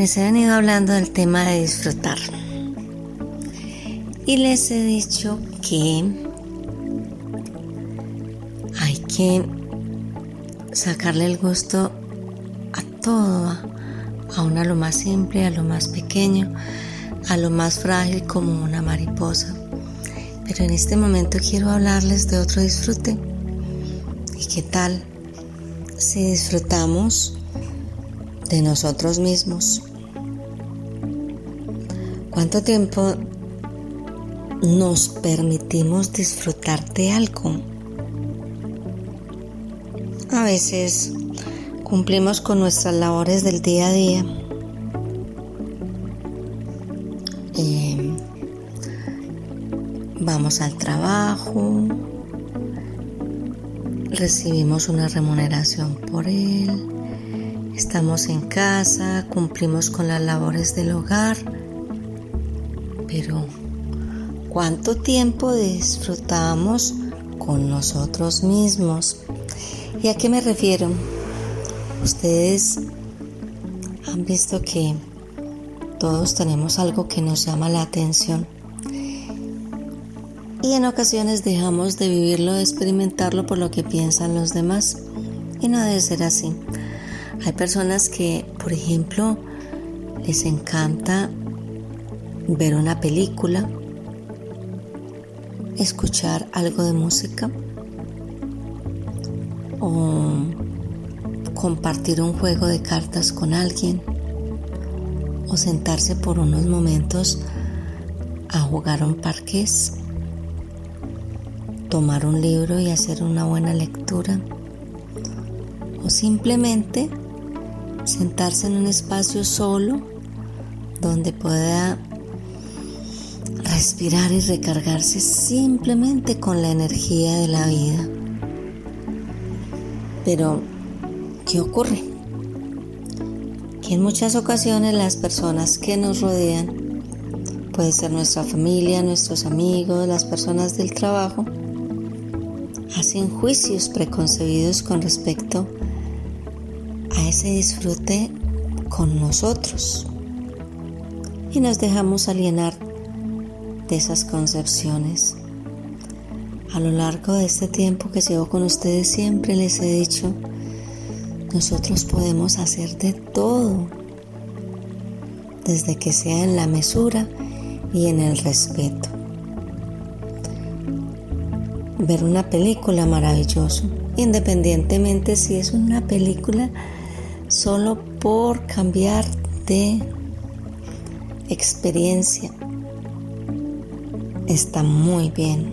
Les he venido hablando del tema de disfrutar. Y les he dicho que hay que sacarle el gusto a todo, aún a lo más simple, a lo más pequeño, a lo más frágil como una mariposa. Pero en este momento quiero hablarles de otro disfrute. ¿Y qué tal si disfrutamos de nosotros mismos? ¿Cuánto tiempo nos permitimos disfrutar de algo? A veces cumplimos con nuestras labores del día a día. Eh, vamos al trabajo, recibimos una remuneración por él, estamos en casa, cumplimos con las labores del hogar ¿cuánto tiempo disfrutamos con nosotros mismos? ¿Y a qué me refiero? Ustedes han visto que todos tenemos algo que nos llama la atención y en ocasiones dejamos de vivirlo, de experimentarlo por lo que piensan los demás y no debe ser así. Hay personas que, por ejemplo, les encanta ver una película, escuchar algo de música o compartir un juego de cartas con alguien o sentarse por unos momentos a jugar un parqués, tomar un libro y hacer una buena lectura o simplemente sentarse en un espacio solo donde pueda respirar y recargarse simplemente con la energía de la vida. Pero, ¿qué ocurre? Que en muchas ocasiones las personas que nos rodean, puede ser nuestra familia, nuestros amigos, las personas del trabajo, hacen juicios preconcebidos con respecto a ese disfrute con nosotros y nos dejamos alienar de esas concepciones. A lo largo de este tiempo que llevo con ustedes siempre les he dicho, nosotros podemos hacer de todo, desde que sea en la mesura y en el respeto. Ver una película maravilloso, independientemente si es una película solo por cambiar de experiencia, está muy bien.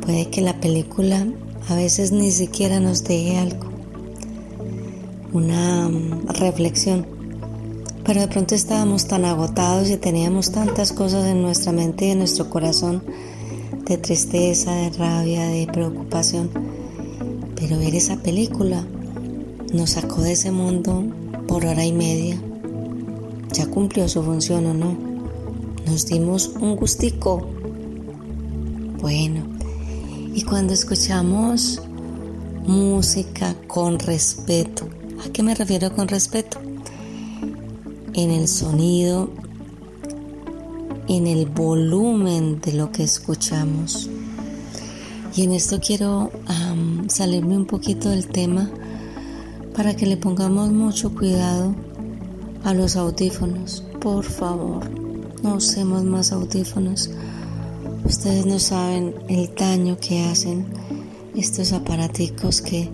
Puede que la película a veces ni siquiera nos deje algo, una mm, reflexión, pero de pronto estábamos tan agotados y teníamos tantas cosas en nuestra mente y en nuestro corazón de tristeza, de rabia, de preocupación, pero ver esa película nos sacó de ese mundo por hora y media. Ya cumplió su función o no nos dimos un gustico. Bueno, y cuando escuchamos música con respeto, ¿a qué me refiero con respeto? En el sonido, en el volumen de lo que escuchamos. Y en esto quiero salirme un poquito del tema para que le pongamos mucho cuidado a los audífonos, por favor no usemos más audífonos. Ustedes no saben el daño que hacen estos aparaticos que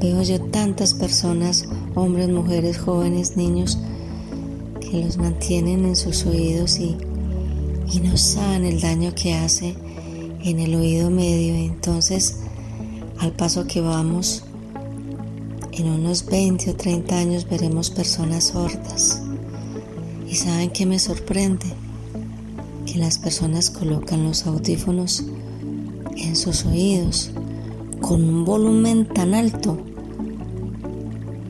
veo yo tantas personas, hombres, mujeres, jóvenes, niños, que los mantienen en sus oídos y, y no saben el daño que hace en el oído medio. Entonces, al paso que vamos, En unos 20 o 30 años veremos personas sordas. ¿Y saben qué me sorprende? Que las personas colocan los audífonos en sus oídos con un volumen tan alto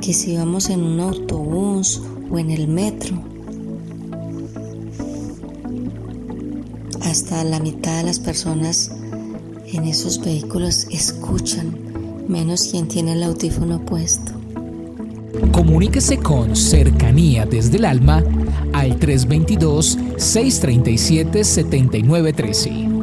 que si vamos en un autobús o en el metro, hasta la mitad de las personas en esos vehículos escuchan, menos quien tiene el audífono puesto. Comuníquese con Cercanía desde el Alma al 322-637-7913.